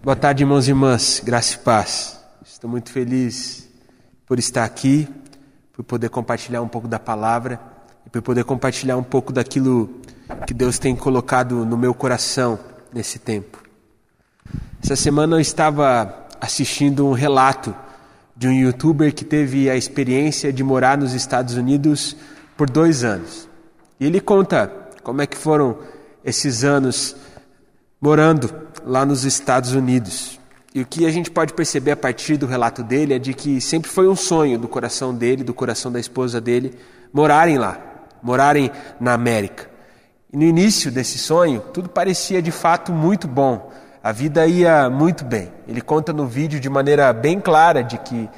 Boa tarde, irmãos e irmãs, graça e paz. Estou muito feliz por estar aqui, por poder compartilhar um pouco da palavra e por poder compartilhar um pouco daquilo que Deus tem colocado no meu coração nesse tempo. Essa semana eu estava assistindo um relato de um youtuber que teve a experiência de morar nos Estados Unidos por dois anos. E ele conta como é que foram esses anos morando lá nos Estados Unidos. E o que a gente pode perceber a partir do relato dele é de que sempre foi um sonho do coração dele, do coração da esposa dele, morarem lá, morarem na América. E no início desse sonho, tudo parecia de fato muito bom. A vida ia muito bem. Ele conta no vídeo de maneira bem clara de que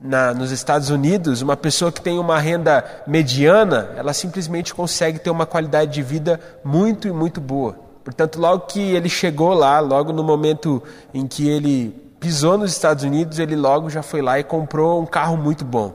na, nos Estados Unidos, uma pessoa que tem uma renda mediana, ela simplesmente consegue ter uma qualidade de vida muito e muito boa. Portanto, logo que ele chegou lá, logo no momento em que ele pisou nos Estados Unidos, ele logo já foi lá e comprou um carro muito bom.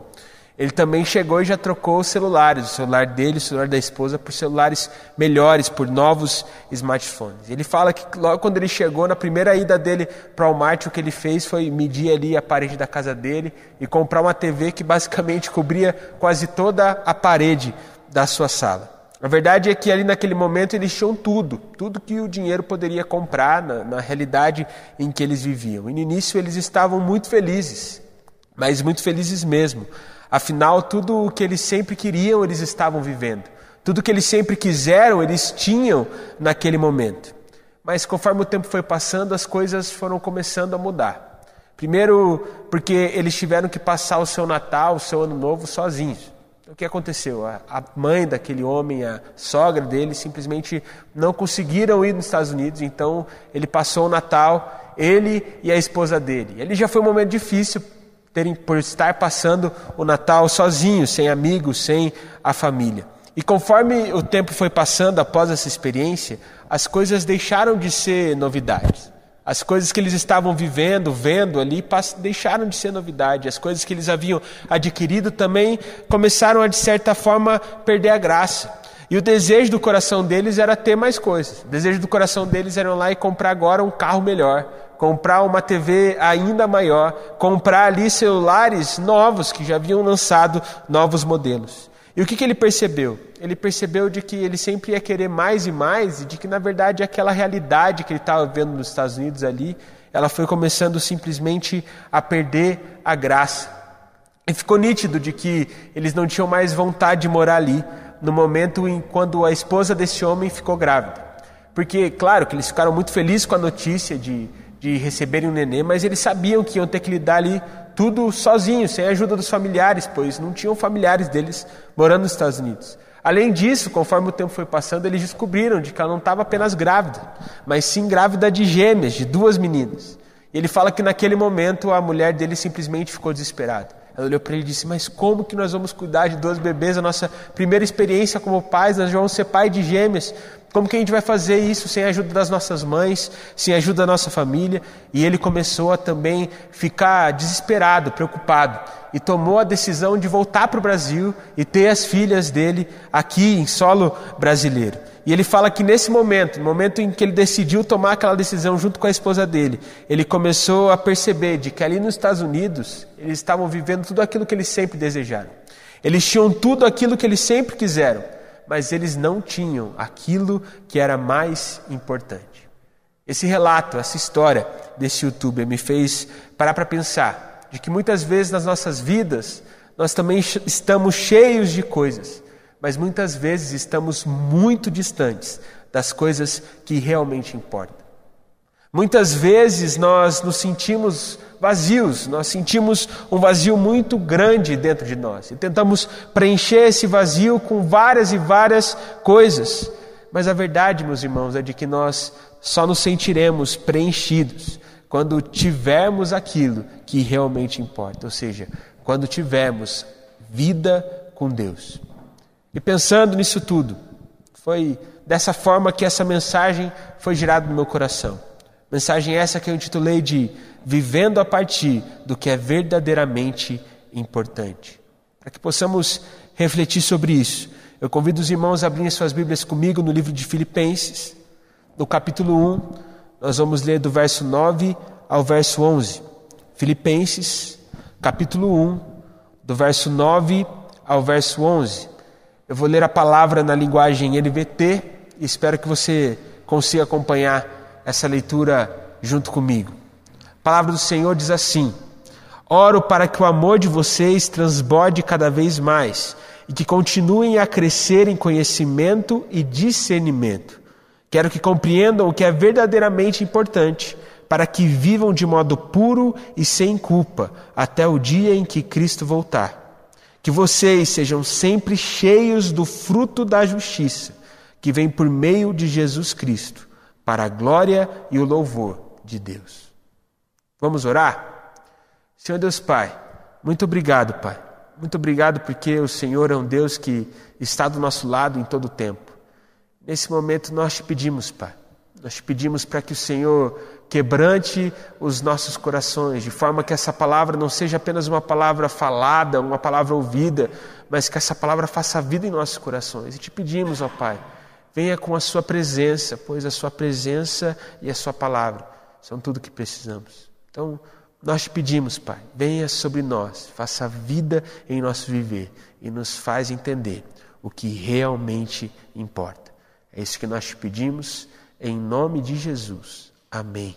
Ele também chegou e já trocou os celulares, o celular dele, o celular da esposa, por celulares melhores, por novos smartphones. Ele fala que logo quando ele chegou, na primeira ida dele para o Walmart, o que ele fez foi medir ali a parede da casa dele e comprar uma TV que basicamente cobria quase toda a parede da sua sala. A verdade é que ali naquele momento eles tinham tudo, tudo que o dinheiro poderia comprar na, na realidade em que eles viviam. E no início eles estavam muito felizes, mas muito felizes mesmo. Afinal, tudo o que eles sempre queriam, eles estavam vivendo. Tudo que eles sempre quiseram, eles tinham naquele momento. Mas conforme o tempo foi passando, as coisas foram começando a mudar. Primeiro, porque eles tiveram que passar o seu Natal, o seu Ano Novo sozinhos. O que aconteceu? A mãe daquele homem, a sogra dele, simplesmente não conseguiram ir nos Estados Unidos, então ele passou o Natal, ele e a esposa dele. Ele já foi um momento difícil terem, por estar passando o Natal sozinho, sem amigos, sem a família. E conforme o tempo foi passando após essa experiência, as coisas deixaram de ser novidades. As coisas que eles estavam vivendo, vendo ali, deixaram de ser novidade. As coisas que eles haviam adquirido também começaram a, de certa forma, perder a graça. E o desejo do coração deles era ter mais coisas. O desejo do coração deles era ir lá e comprar agora um carro melhor, comprar uma TV ainda maior, comprar ali celulares novos que já haviam lançado novos modelos. E o que, que ele percebeu? Ele percebeu de que ele sempre ia querer mais e mais, e de que, na verdade, aquela realidade que ele estava vendo nos Estados Unidos ali, ela foi começando simplesmente a perder a graça. E ficou nítido de que eles não tinham mais vontade de morar ali, no momento em quando a esposa desse homem ficou grávida. Porque, claro, que eles ficaram muito felizes com a notícia de, de receberem um nenê, mas eles sabiam que iam ter que lidar ali tudo sozinhos, sem a ajuda dos familiares, pois não tinham familiares deles morando nos Estados Unidos. Além disso, conforme o tempo foi passando, eles descobriram de que ela não estava apenas grávida, mas sim grávida de gêmeas, de duas meninas. E ele fala que naquele momento a mulher dele simplesmente ficou desesperada. Ela olhou para ele e disse: Mas como que nós vamos cuidar de duas bebês? A nossa primeira experiência como pais, nós vamos ser pai de gêmeas. Como que a gente vai fazer isso sem a ajuda das nossas mães, sem a ajuda da nossa família? E ele começou a também ficar desesperado, preocupado, e tomou a decisão de voltar para o Brasil e ter as filhas dele aqui em solo brasileiro. E ele fala que nesse momento, no momento em que ele decidiu tomar aquela decisão junto com a esposa dele, ele começou a perceber de que ali nos Estados Unidos eles estavam vivendo tudo aquilo que eles sempre desejaram. Eles tinham tudo aquilo que eles sempre quiseram mas eles não tinham aquilo que era mais importante. Esse relato, essa história desse youtuber me fez parar para pensar de que muitas vezes nas nossas vidas nós também estamos cheios de coisas, mas muitas vezes estamos muito distantes das coisas que realmente importam. Muitas vezes nós nos sentimos vazios, nós sentimos um vazio muito grande dentro de nós e tentamos preencher esse vazio com várias e várias coisas. Mas a verdade, meus irmãos, é de que nós só nos sentiremos preenchidos quando tivermos aquilo que realmente importa, ou seja, quando tivermos vida com Deus. E pensando nisso tudo, foi dessa forma que essa mensagem foi gerada no meu coração. Mensagem essa que eu intitulei de Vivendo a partir do que é verdadeiramente importante. Para que possamos refletir sobre isso, eu convido os irmãos a abrirem suas Bíblias comigo no livro de Filipenses, no capítulo 1, nós vamos ler do verso 9 ao verso 11. Filipenses, capítulo 1, do verso 9 ao verso 11. Eu vou ler a palavra na linguagem NVT e espero que você consiga acompanhar essa leitura junto comigo. A palavra do Senhor diz assim: Oro para que o amor de vocês transborde cada vez mais e que continuem a crescer em conhecimento e discernimento. Quero que compreendam o que é verdadeiramente importante, para que vivam de modo puro e sem culpa até o dia em que Cristo voltar. Que vocês sejam sempre cheios do fruto da justiça, que vem por meio de Jesus Cristo, para a glória e o louvor de Deus. Vamos orar? Senhor Deus Pai, muito obrigado, Pai muito obrigado porque o Senhor é um Deus que está do nosso lado em todo o tempo. Nesse momento nós te pedimos, Pai, nós te pedimos para que o Senhor quebrante os nossos corações, de forma que essa palavra não seja apenas uma palavra falada, uma palavra ouvida, mas que essa palavra faça vida em nossos corações. E te pedimos, ó Pai, venha com a Sua presença, pois a Sua presença e a Sua palavra são tudo o que precisamos. Então, nós te pedimos, Pai, venha sobre nós, faça vida em nosso viver e nos faz entender o que realmente importa. É isso que nós te pedimos, em nome de Jesus. Amém.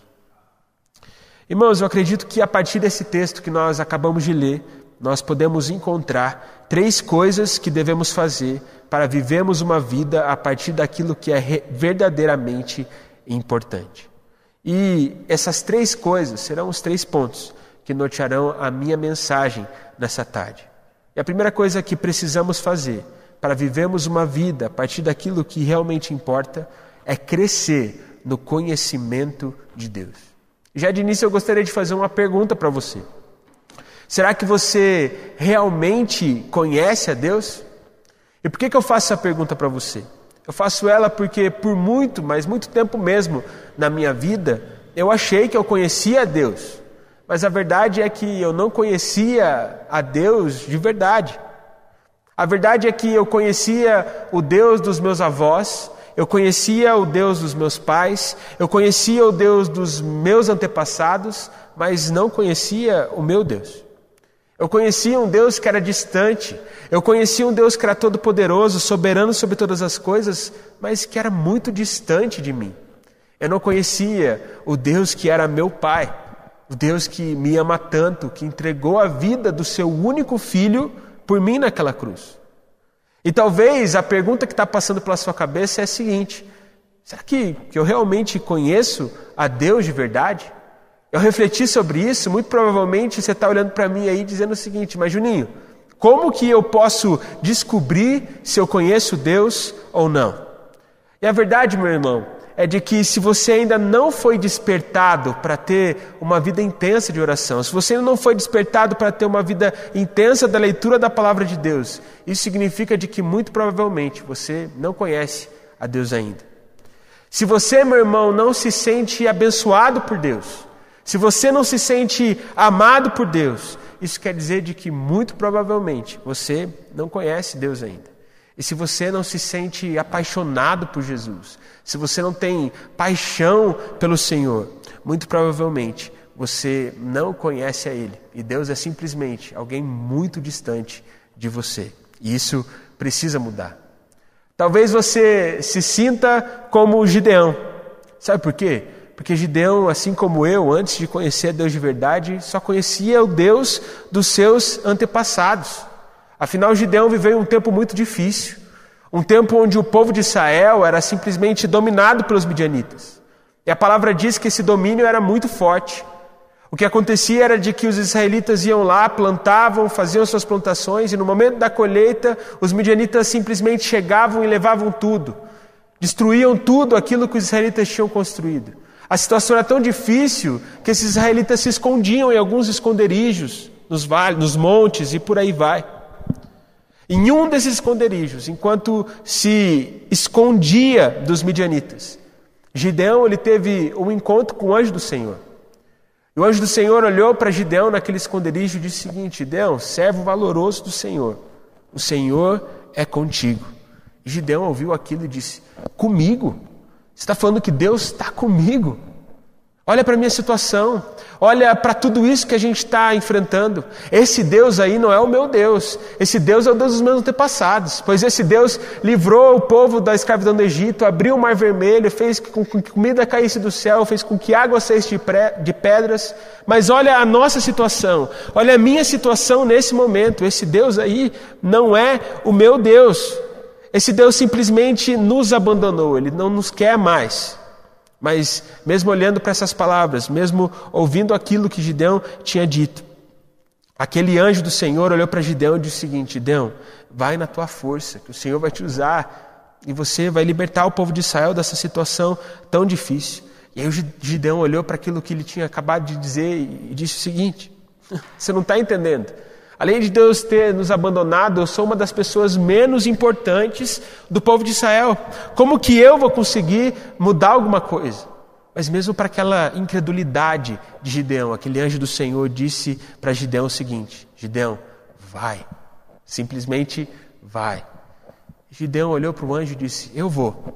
Irmãos, eu acredito que a partir desse texto que nós acabamos de ler, nós podemos encontrar três coisas que devemos fazer para vivermos uma vida a partir daquilo que é verdadeiramente importante. E essas três coisas serão os três pontos que nortearão a minha mensagem nessa tarde. E a primeira coisa que precisamos fazer para vivermos uma vida a partir daquilo que realmente importa é crescer no conhecimento de Deus. Já de início eu gostaria de fazer uma pergunta para você. Será que você realmente conhece a Deus? E por que, que eu faço essa pergunta para você? Eu faço ela porque por muito, mas muito tempo mesmo na minha vida, eu achei que eu conhecia a Deus. Mas a verdade é que eu não conhecia a Deus de verdade. A verdade é que eu conhecia o Deus dos meus avós, eu conhecia o Deus dos meus pais, eu conhecia o Deus dos meus antepassados, mas não conhecia o meu Deus. Eu conhecia um Deus que era distante, eu conhecia um Deus que era todo-poderoso, soberano sobre todas as coisas, mas que era muito distante de mim. Eu não conhecia o Deus que era meu Pai, o Deus que me ama tanto, que entregou a vida do seu único filho por mim naquela cruz. E talvez a pergunta que está passando pela sua cabeça é a seguinte: será que, que eu realmente conheço a Deus de verdade? Eu refleti sobre isso, muito provavelmente você está olhando para mim aí dizendo o seguinte, mas Juninho, como que eu posso descobrir se eu conheço Deus ou não? E a verdade, meu irmão, é de que se você ainda não foi despertado para ter uma vida intensa de oração, se você ainda não foi despertado para ter uma vida intensa da leitura da palavra de Deus, isso significa de que muito provavelmente você não conhece a Deus ainda. Se você, meu irmão, não se sente abençoado por Deus, se você não se sente amado por Deus, isso quer dizer de que muito provavelmente você não conhece Deus ainda. E se você não se sente apaixonado por Jesus, se você não tem paixão pelo Senhor, muito provavelmente você não conhece a Ele. E Deus é simplesmente alguém muito distante de você. E isso precisa mudar. Talvez você se sinta como Gideão. Sabe por quê? Porque Gideão, assim como eu, antes de conhecer Deus de verdade, só conhecia o Deus dos seus antepassados. Afinal, Gideão viveu um tempo muito difícil, um tempo onde o povo de Israel era simplesmente dominado pelos midianitas. E a palavra diz que esse domínio era muito forte. O que acontecia era de que os israelitas iam lá, plantavam, faziam suas plantações, e no momento da colheita, os midianitas simplesmente chegavam e levavam tudo, destruíam tudo aquilo que os israelitas tinham construído. A situação era tão difícil que esses israelitas se escondiam em alguns esconderijos, nos vales, nos montes e por aí vai. Em um desses esconderijos, enquanto se escondia dos midianitas, Gideão ele teve um encontro com o anjo do Senhor. E o anjo do Senhor olhou para Gideão naquele esconderijo e disse o seguinte: Gideão, servo valoroso do Senhor, o Senhor é contigo. E Gideão ouviu aquilo e disse: Comigo? Você está falando que Deus está comigo? Olha para a minha situação, olha para tudo isso que a gente está enfrentando. Esse Deus aí não é o meu Deus, esse Deus é o Deus dos meus antepassados, pois esse Deus livrou o povo da escravidão do Egito, abriu o mar vermelho, fez com que comida caísse do céu, fez com que água saísse de, de pedras. Mas olha a nossa situação, olha a minha situação nesse momento. Esse Deus aí não é o meu Deus. Esse Deus simplesmente nos abandonou, ele não nos quer mais. Mas, mesmo olhando para essas palavras, mesmo ouvindo aquilo que Gideão tinha dito, aquele anjo do Senhor olhou para Gideão e disse o seguinte: Gideão, vai na tua força, que o Senhor vai te usar e você vai libertar o povo de Israel dessa situação tão difícil. E aí o Gideão olhou para aquilo que ele tinha acabado de dizer e disse o seguinte: Você não está entendendo. Além de Deus ter nos abandonado, eu sou uma das pessoas menos importantes do povo de Israel. Como que eu vou conseguir mudar alguma coisa? Mas mesmo para aquela incredulidade de Gideão, aquele anjo do Senhor disse para Gideão o seguinte: Gideão, vai. Simplesmente vai. Gideão olhou para o anjo e disse: Eu vou.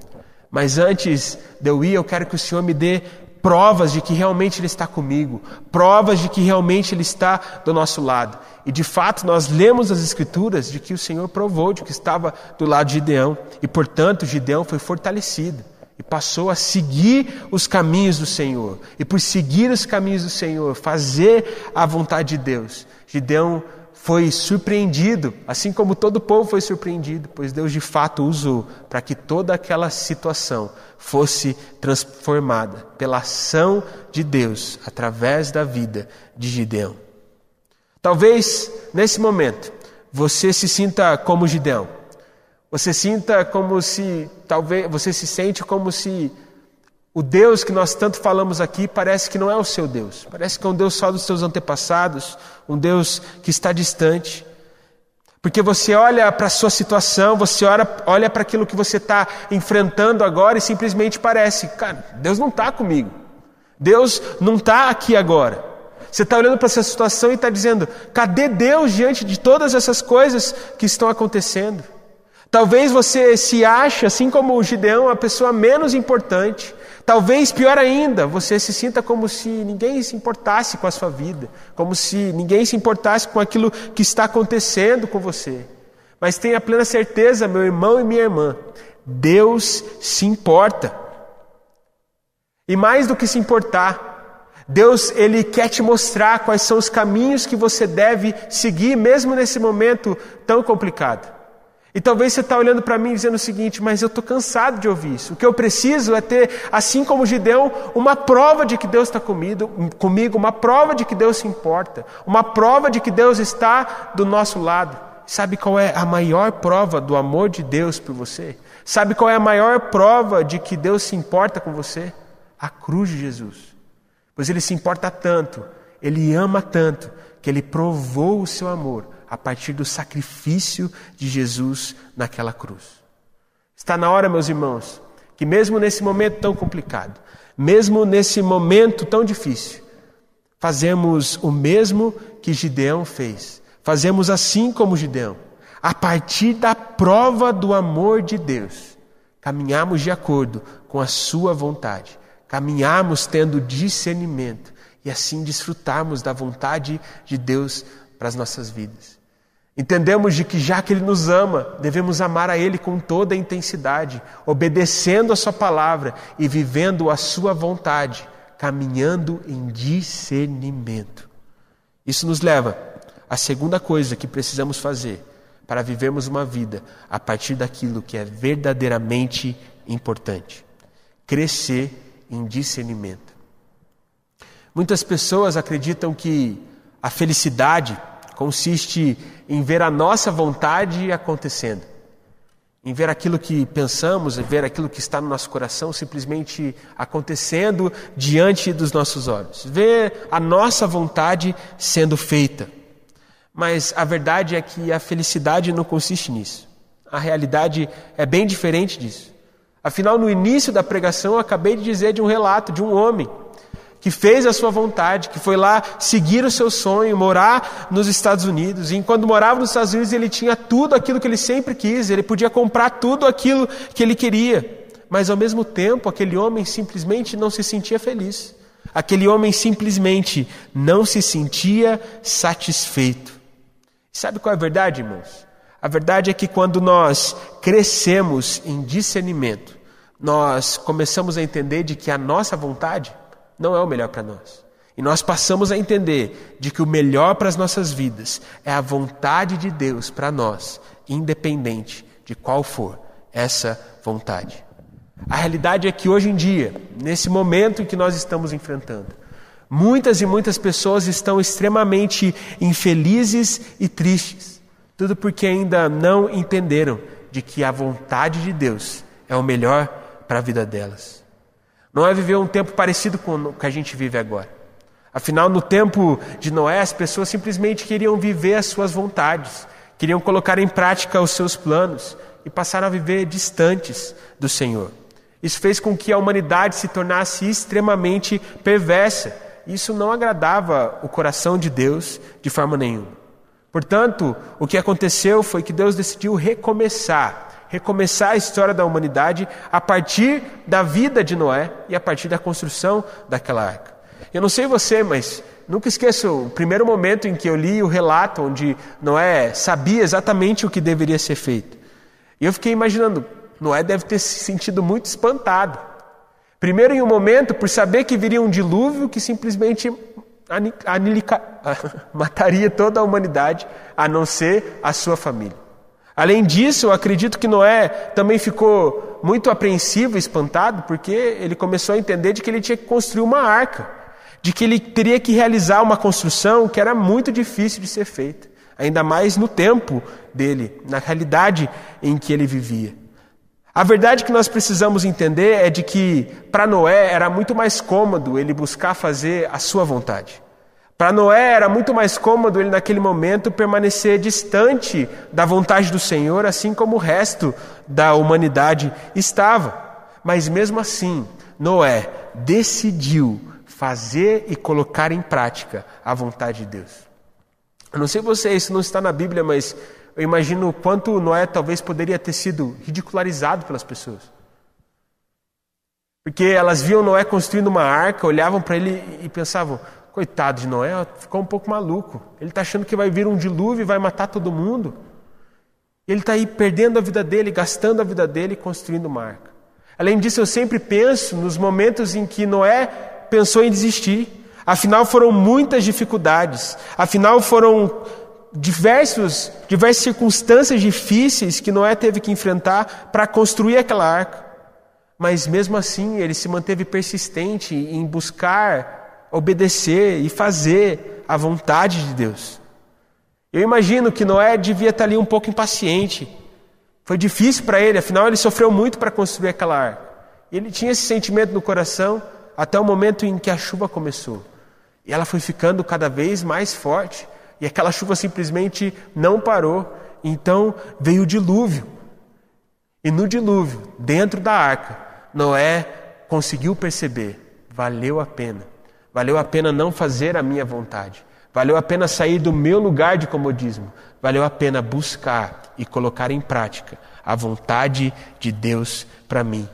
Mas antes de eu ir, eu quero que o Senhor me dê provas de que realmente Ele está comigo, provas de que realmente Ele está do nosso lado. E de fato nós lemos as Escrituras de que o Senhor provou de que estava do lado de Gideão, e portanto Gideão foi fortalecido e passou a seguir os caminhos do Senhor. E por seguir os caminhos do Senhor, fazer a vontade de Deus, Gideão foi surpreendido, assim como todo o povo foi surpreendido, pois Deus de fato usou para que toda aquela situação fosse transformada pela ação de Deus através da vida de Gideão. Talvez nesse momento você se sinta como Gideão. Você sinta como se talvez você se sente como se o Deus que nós tanto falamos aqui parece que não é o seu Deus. Parece que é um Deus só dos seus antepassados, um Deus que está distante. Porque você olha para a sua situação, você olha, olha para aquilo que você está enfrentando agora e simplesmente parece, cara, Deus não está comigo. Deus não está aqui agora. Você está olhando para essa situação e está dizendo: cadê Deus diante de todas essas coisas que estão acontecendo? Talvez você se ache, assim como o Gideão, a pessoa menos importante. Talvez, pior ainda, você se sinta como se ninguém se importasse com a sua vida, como se ninguém se importasse com aquilo que está acontecendo com você. Mas tenha plena certeza, meu irmão e minha irmã, Deus se importa. E mais do que se importar, Deus ele quer te mostrar quais são os caminhos que você deve seguir, mesmo nesse momento tão complicado. E talvez você está olhando para mim dizendo o seguinte, mas eu estou cansado de ouvir isso. O que eu preciso é ter, assim como Gideão, uma prova de que Deus está comigo, uma prova de que Deus se importa, uma prova de que Deus está do nosso lado. Sabe qual é a maior prova do amor de Deus por você? Sabe qual é a maior prova de que Deus se importa com você? A cruz de Jesus. Pois Ele se importa tanto, Ele ama tanto, que Ele provou o seu amor a partir do sacrifício de Jesus naquela cruz. Está na hora, meus irmãos, que mesmo nesse momento tão complicado, mesmo nesse momento tão difícil, fazemos o mesmo que Gideão fez. Fazemos assim como Gideão. A partir da prova do amor de Deus, caminhamos de acordo com a Sua vontade, caminhamos tendo discernimento e assim desfrutarmos da vontade de Deus para as nossas vidas. Entendemos de que já que Ele nos ama, devemos amar a Ele com toda a intensidade, obedecendo a Sua palavra e vivendo a Sua vontade, caminhando em discernimento. Isso nos leva à segunda coisa que precisamos fazer para vivermos uma vida a partir daquilo que é verdadeiramente importante: crescer em discernimento. Muitas pessoas acreditam que a felicidade consiste em ver a nossa vontade acontecendo, em ver aquilo que pensamos, em ver aquilo que está no nosso coração simplesmente acontecendo diante dos nossos olhos, ver a nossa vontade sendo feita. Mas a verdade é que a felicidade não consiste nisso. A realidade é bem diferente disso. Afinal, no início da pregação, eu acabei de dizer de um relato de um homem que fez a sua vontade, que foi lá seguir o seu sonho, morar nos Estados Unidos. E quando morava nos Estados Unidos, ele tinha tudo aquilo que ele sempre quis, ele podia comprar tudo aquilo que ele queria. Mas ao mesmo tempo, aquele homem simplesmente não se sentia feliz. Aquele homem simplesmente não se sentia satisfeito. Sabe qual é a verdade, irmãos? A verdade é que quando nós crescemos em discernimento, nós começamos a entender de que a nossa vontade não é o melhor para nós. E nós passamos a entender de que o melhor para as nossas vidas é a vontade de Deus para nós, independente de qual for essa vontade. A realidade é que hoje em dia, nesse momento em que nós estamos enfrentando, muitas e muitas pessoas estão extremamente infelizes e tristes, tudo porque ainda não entenderam de que a vontade de Deus é o melhor para a vida delas. Não é viver um tempo parecido com o que a gente vive agora. Afinal, no tempo de Noé, as pessoas simplesmente queriam viver as suas vontades, queriam colocar em prática os seus planos e passaram a viver distantes do Senhor. Isso fez com que a humanidade se tornasse extremamente perversa. Isso não agradava o coração de Deus de forma nenhuma. Portanto, o que aconteceu foi que Deus decidiu recomeçar recomeçar a história da humanidade a partir da vida de Noé e a partir da construção daquela arca. Eu não sei você, mas nunca esqueço o primeiro momento em que eu li o relato onde Noé sabia exatamente o que deveria ser feito. E eu fiquei imaginando, Noé deve ter se sentido muito espantado. Primeiro, em um momento, por saber que viria um dilúvio que simplesmente anilica, mataria toda a humanidade, a não ser a sua família. Além disso, eu acredito que Noé também ficou muito apreensivo espantado, porque ele começou a entender de que ele tinha que construir uma arca, de que ele teria que realizar uma construção que era muito difícil de ser feita, ainda mais no tempo dele, na realidade em que ele vivia. A verdade que nós precisamos entender é de que para Noé era muito mais cômodo ele buscar fazer a sua vontade. Para Noé era muito mais cômodo ele naquele momento permanecer distante da vontade do Senhor, assim como o resto da humanidade estava. Mas mesmo assim, Noé decidiu fazer e colocar em prática a vontade de Deus. Eu não sei você, isso não está na Bíblia, mas eu imagino o quanto Noé talvez poderia ter sido ridicularizado pelas pessoas. Porque elas viam Noé construindo uma arca, olhavam para ele e pensavam: coitado de Noé, ficou um pouco maluco. Ele está achando que vai vir um dilúvio e vai matar todo mundo. Ele está aí perdendo a vida dele, gastando a vida dele construindo uma arca. Além disso, eu sempre penso nos momentos em que Noé pensou em desistir. Afinal, foram muitas dificuldades. Afinal, foram diversos, diversas circunstâncias difíceis que Noé teve que enfrentar para construir aquela arca. Mas mesmo assim, ele se manteve persistente em buscar obedecer e fazer a vontade de Deus. Eu imagino que Noé devia estar ali um pouco impaciente. Foi difícil para ele, afinal ele sofreu muito para construir aquela arca. Ele tinha esse sentimento no coração até o momento em que a chuva começou. E ela foi ficando cada vez mais forte. E aquela chuva simplesmente não parou. Então veio o dilúvio. E no dilúvio, dentro da arca, Noé conseguiu perceber: valeu a pena. Valeu a pena não fazer a minha vontade. Valeu a pena sair do meu lugar de comodismo. Valeu a pena buscar e colocar em prática a vontade de Deus para mim.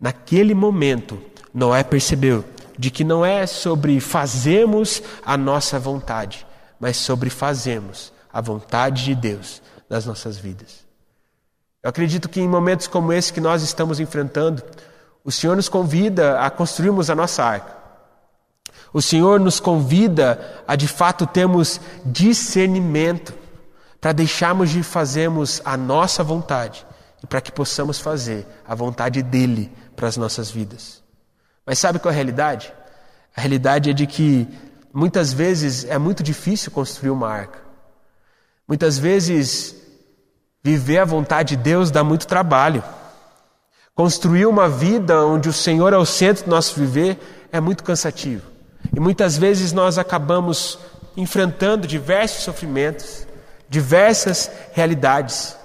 Naquele momento, Noé percebeu de que não é sobre fazermos a nossa vontade, mas sobre fazermos a vontade de Deus nas nossas vidas. Eu acredito que em momentos como esse que nós estamos enfrentando, o Senhor nos convida a construirmos a nossa arca. O Senhor nos convida a de fato termos discernimento para deixarmos de fazermos a nossa vontade e para que possamos fazer a vontade dele para as nossas vidas. Mas sabe qual é a realidade? A realidade é de que Muitas vezes é muito difícil construir uma arca. Muitas vezes viver a vontade de Deus dá muito trabalho. Construir uma vida onde o Senhor é o centro do nosso viver é muito cansativo. E muitas vezes nós acabamos enfrentando diversos sofrimentos, diversas realidades.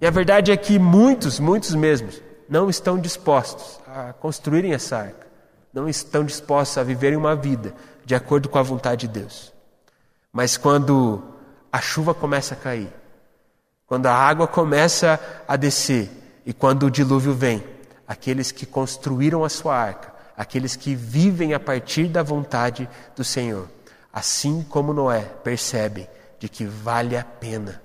E a verdade é que muitos, muitos mesmos, não estão dispostos a construírem essa arca, não estão dispostos a viverem uma vida de acordo com a vontade de Deus. Mas quando a chuva começa a cair, quando a água começa a descer e quando o dilúvio vem, aqueles que construíram a sua arca, aqueles que vivem a partir da vontade do Senhor, assim como Noé, percebem de que vale a pena,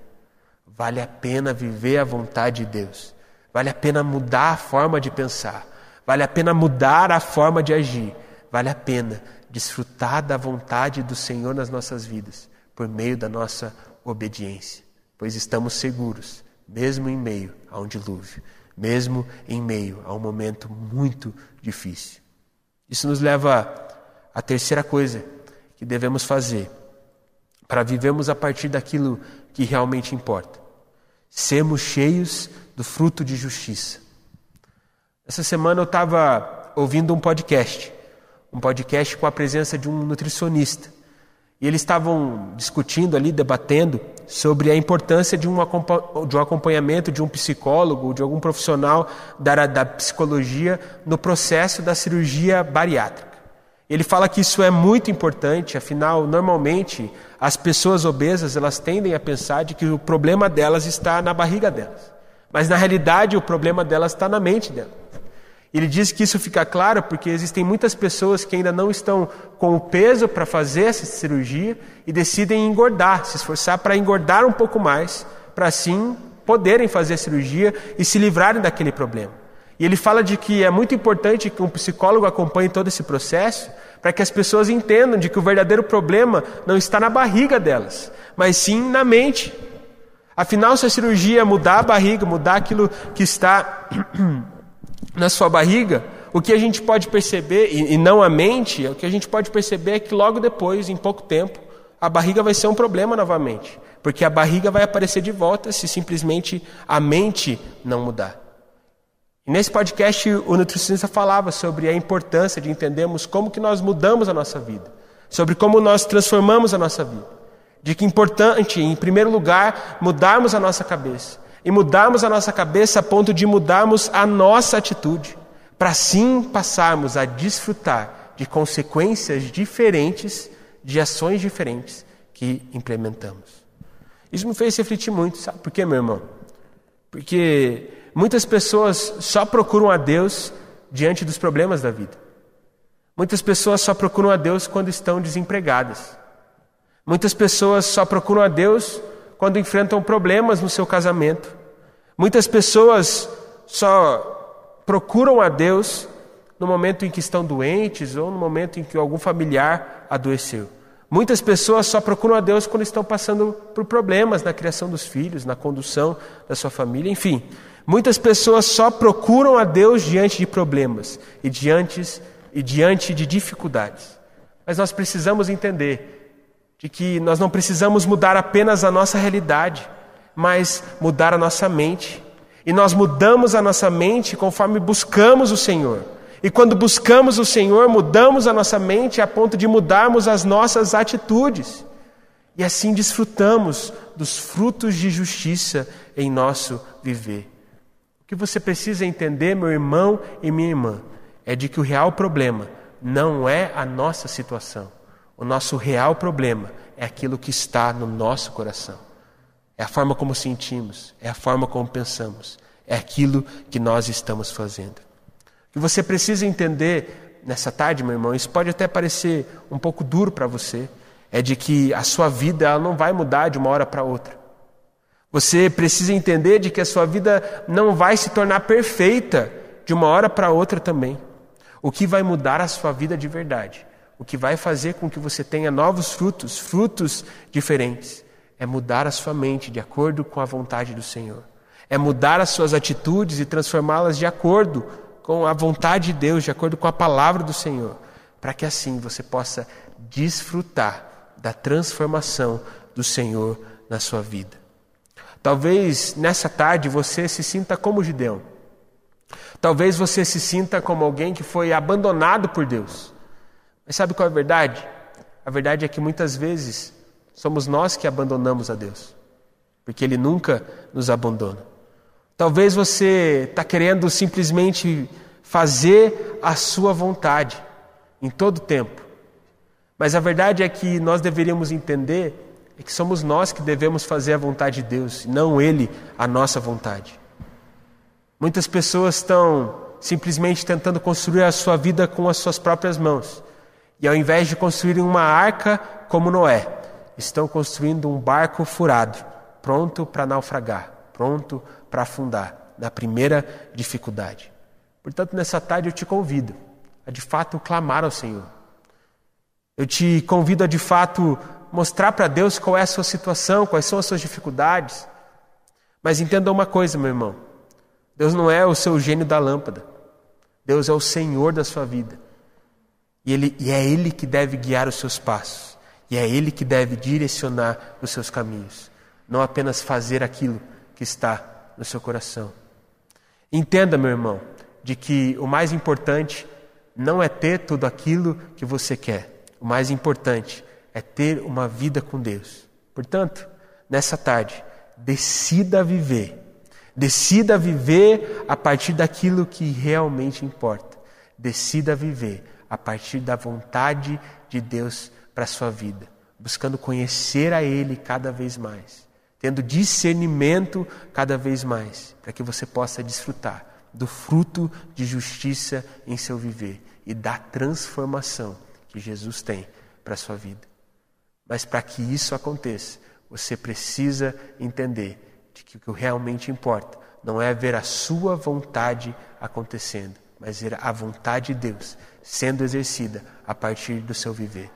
vale a pena viver a vontade de Deus, vale a pena mudar a forma de pensar, vale a pena mudar a forma de agir, vale a pena desfrutar da vontade do Senhor nas nossas vidas, por meio da nossa obediência, pois estamos seguros, mesmo em meio a um dilúvio, mesmo em meio a um momento muito difícil. Isso nos leva à terceira coisa que devemos fazer para vivermos a partir daquilo que realmente importa. Sermos cheios do fruto de justiça. Essa semana eu estava ouvindo um podcast, um podcast com a presença de um nutricionista. E eles estavam discutindo ali, debatendo sobre a importância de um, acompanhamento de um psicólogo, de algum profissional da, da psicologia no processo da cirurgia bariátrica. Ele fala que isso é muito importante, afinal, normalmente as pessoas obesas elas tendem a pensar de que o problema delas está na barriga delas, mas na realidade o problema delas está na mente delas. Ele diz que isso fica claro porque existem muitas pessoas que ainda não estão com o peso para fazer essa cirurgia e decidem engordar, se esforçar para engordar um pouco mais, para assim poderem fazer a cirurgia e se livrarem daquele problema. E ele fala de que é muito importante que um psicólogo acompanhe todo esse processo para que as pessoas entendam de que o verdadeiro problema não está na barriga delas, mas sim na mente. Afinal, se a cirurgia mudar a barriga, mudar aquilo que está na sua barriga, o que a gente pode perceber, e, e não a mente, o que a gente pode perceber é que logo depois, em pouco tempo, a barriga vai ser um problema novamente. Porque a barriga vai aparecer de volta se simplesmente a mente não mudar. E nesse podcast o nutricionista falava sobre a importância de entendermos como que nós mudamos a nossa vida, sobre como nós transformamos a nossa vida. De que é importante, em primeiro lugar, mudarmos a nossa cabeça e mudarmos a nossa cabeça a ponto de mudarmos a nossa atitude, para assim passarmos a desfrutar de consequências diferentes, de ações diferentes que implementamos. Isso me fez refletir muito, sabe por quê, meu irmão? Porque muitas pessoas só procuram a Deus diante dos problemas da vida. Muitas pessoas só procuram a Deus quando estão desempregadas. Muitas pessoas só procuram a Deus quando enfrentam problemas no seu casamento. Muitas pessoas só procuram a Deus no momento em que estão doentes ou no momento em que algum familiar adoeceu. Muitas pessoas só procuram a Deus quando estão passando por problemas na criação dos filhos, na condução da sua família, enfim. Muitas pessoas só procuram a Deus diante de problemas e diante, e diante de dificuldades. Mas nós precisamos entender de que nós não precisamos mudar apenas a nossa realidade, mas mudar a nossa mente. E nós mudamos a nossa mente conforme buscamos o Senhor. E quando buscamos o Senhor, mudamos a nossa mente a ponto de mudarmos as nossas atitudes. E assim desfrutamos dos frutos de justiça em nosso viver. O que você precisa entender, meu irmão e minha irmã, é de que o real problema não é a nossa situação. O nosso real problema é aquilo que está no nosso coração. É a forma como sentimos, é a forma como pensamos, é aquilo que nós estamos fazendo. O que você precisa entender nessa tarde, meu irmão, isso pode até parecer um pouco duro para você, é de que a sua vida ela não vai mudar de uma hora para outra. Você precisa entender de que a sua vida não vai se tornar perfeita de uma hora para outra também. O que vai mudar a sua vida de verdade o que vai fazer com que você tenha novos frutos, frutos diferentes, é mudar a sua mente de acordo com a vontade do Senhor. É mudar as suas atitudes e transformá-las de acordo com a vontade de Deus, de acordo com a palavra do Senhor, para que assim você possa desfrutar da transformação do Senhor na sua vida. Talvez nessa tarde você se sinta como Gideão. Talvez você se sinta como alguém que foi abandonado por Deus. Mas sabe qual é a verdade? A verdade é que muitas vezes somos nós que abandonamos a Deus, porque Ele nunca nos abandona. Talvez você está querendo simplesmente fazer a sua vontade em todo tempo, mas a verdade é que nós deveríamos entender é que somos nós que devemos fazer a vontade de Deus, não Ele a nossa vontade. Muitas pessoas estão simplesmente tentando construir a sua vida com as suas próprias mãos. E ao invés de construírem uma arca como Noé, estão construindo um barco furado, pronto para naufragar, pronto para afundar na primeira dificuldade. Portanto, nessa tarde eu te convido a de fato clamar ao Senhor. Eu te convido a de fato mostrar para Deus qual é a sua situação, quais são as suas dificuldades. Mas entenda uma coisa, meu irmão: Deus não é o seu gênio da lâmpada. Deus é o Senhor da sua vida. E, ele, e é Ele que deve guiar os seus passos. E é Ele que deve direcionar os seus caminhos. Não apenas fazer aquilo que está no seu coração. Entenda, meu irmão, de que o mais importante não é ter tudo aquilo que você quer. O mais importante é ter uma vida com Deus. Portanto, nessa tarde, decida viver. Decida viver a partir daquilo que realmente importa. Decida viver a partir da vontade de Deus para a sua vida, buscando conhecer a Ele cada vez mais, tendo discernimento cada vez mais, para que você possa desfrutar do fruto de justiça em seu viver e da transformação que Jesus tem para a sua vida. Mas para que isso aconteça, você precisa entender de que o que realmente importa não é ver a sua vontade acontecendo, mas ver a vontade de Deus sendo exercida a partir do seu viver.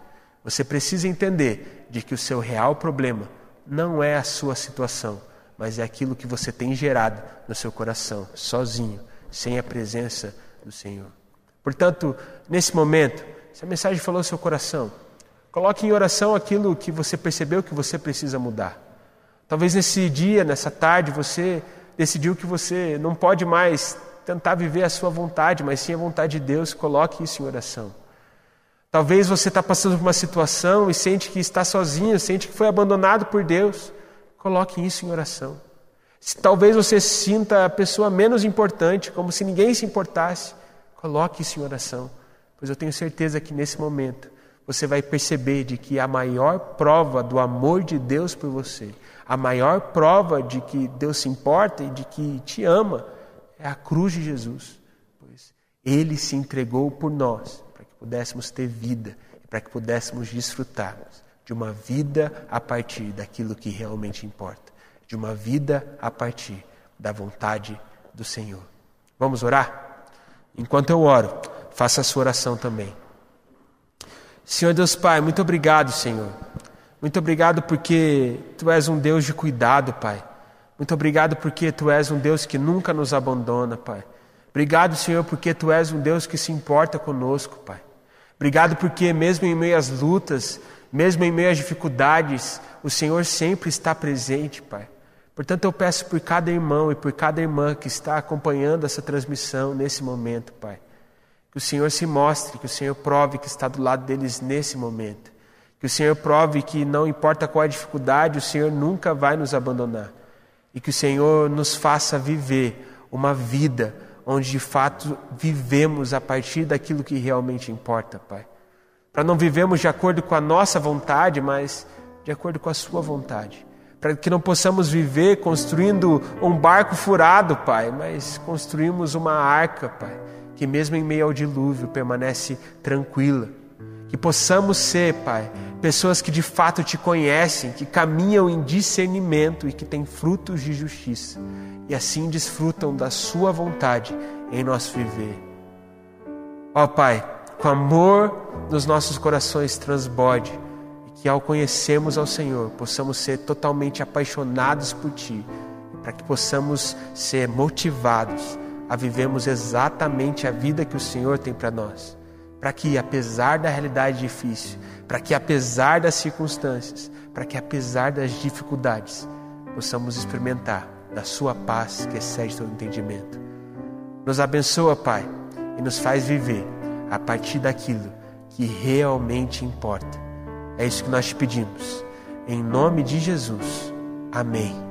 Você precisa entender de que o seu real problema não é a sua situação, mas é aquilo que você tem gerado no seu coração, sozinho, sem a presença do Senhor. Portanto, nesse momento, se a mensagem falou ao seu coração, coloque em oração aquilo que você percebeu que você precisa mudar. Talvez nesse dia, nessa tarde, você decidiu que você não pode mais tentar viver a sua vontade, mas sim a vontade de Deus, coloque isso em oração. Talvez você está passando por uma situação e sente que está sozinho, sente que foi abandonado por Deus, coloque isso em oração. Talvez você sinta a pessoa menos importante, como se ninguém se importasse. Coloque isso em oração, pois eu tenho certeza que nesse momento você vai perceber de que a maior prova do amor de Deus por você, a maior prova de que Deus se importa e de que te ama, é a cruz de Jesus, pois Ele se entregou por nós pudéssemos ter vida, para que pudéssemos desfrutarmos de uma vida a partir daquilo que realmente importa de uma vida a partir da vontade do Senhor. Vamos orar? Enquanto eu oro, faça a sua oração também. Senhor Deus Pai, muito obrigado, Senhor. Muito obrigado porque Tu és um Deus de cuidado, Pai. Muito obrigado porque Tu és um Deus que nunca nos abandona, Pai. Obrigado, Senhor, porque Tu és um Deus que se importa conosco, Pai. Obrigado porque, mesmo em meio às lutas, mesmo em meio às dificuldades, o Senhor sempre está presente, Pai. Portanto, eu peço por cada irmão e por cada irmã que está acompanhando essa transmissão nesse momento, Pai. Que o Senhor se mostre, que o Senhor prove que está do lado deles nesse momento. Que o Senhor prove que não importa qual a dificuldade, o Senhor nunca vai nos abandonar. E que o Senhor nos faça viver uma vida onde de fato vivemos a partir daquilo que realmente importa, Pai. Para não vivemos de acordo com a nossa vontade, mas de acordo com a Sua vontade para que não possamos viver construindo um barco furado, Pai, mas construímos uma arca, Pai, que mesmo em meio ao dilúvio permanece tranquila. Que possamos ser, Pai, pessoas que de fato te conhecem, que caminham em discernimento e que têm frutos de justiça, e assim desfrutam da Sua vontade em nosso viver. Ó Pai, com amor nos nossos corações transborde que ao conhecermos ao Senhor, possamos ser totalmente apaixonados por Ti, para que possamos ser motivados a vivermos exatamente a vida que o Senhor tem para nós. Para que, apesar da realidade difícil, para que, apesar das circunstâncias, para que, apesar das dificuldades, possamos experimentar da Sua paz que excede todo entendimento. Nos abençoa, Pai, e nos faz viver a partir daquilo que realmente importa é isso que nós te pedimos. Em nome de Jesus. Amém.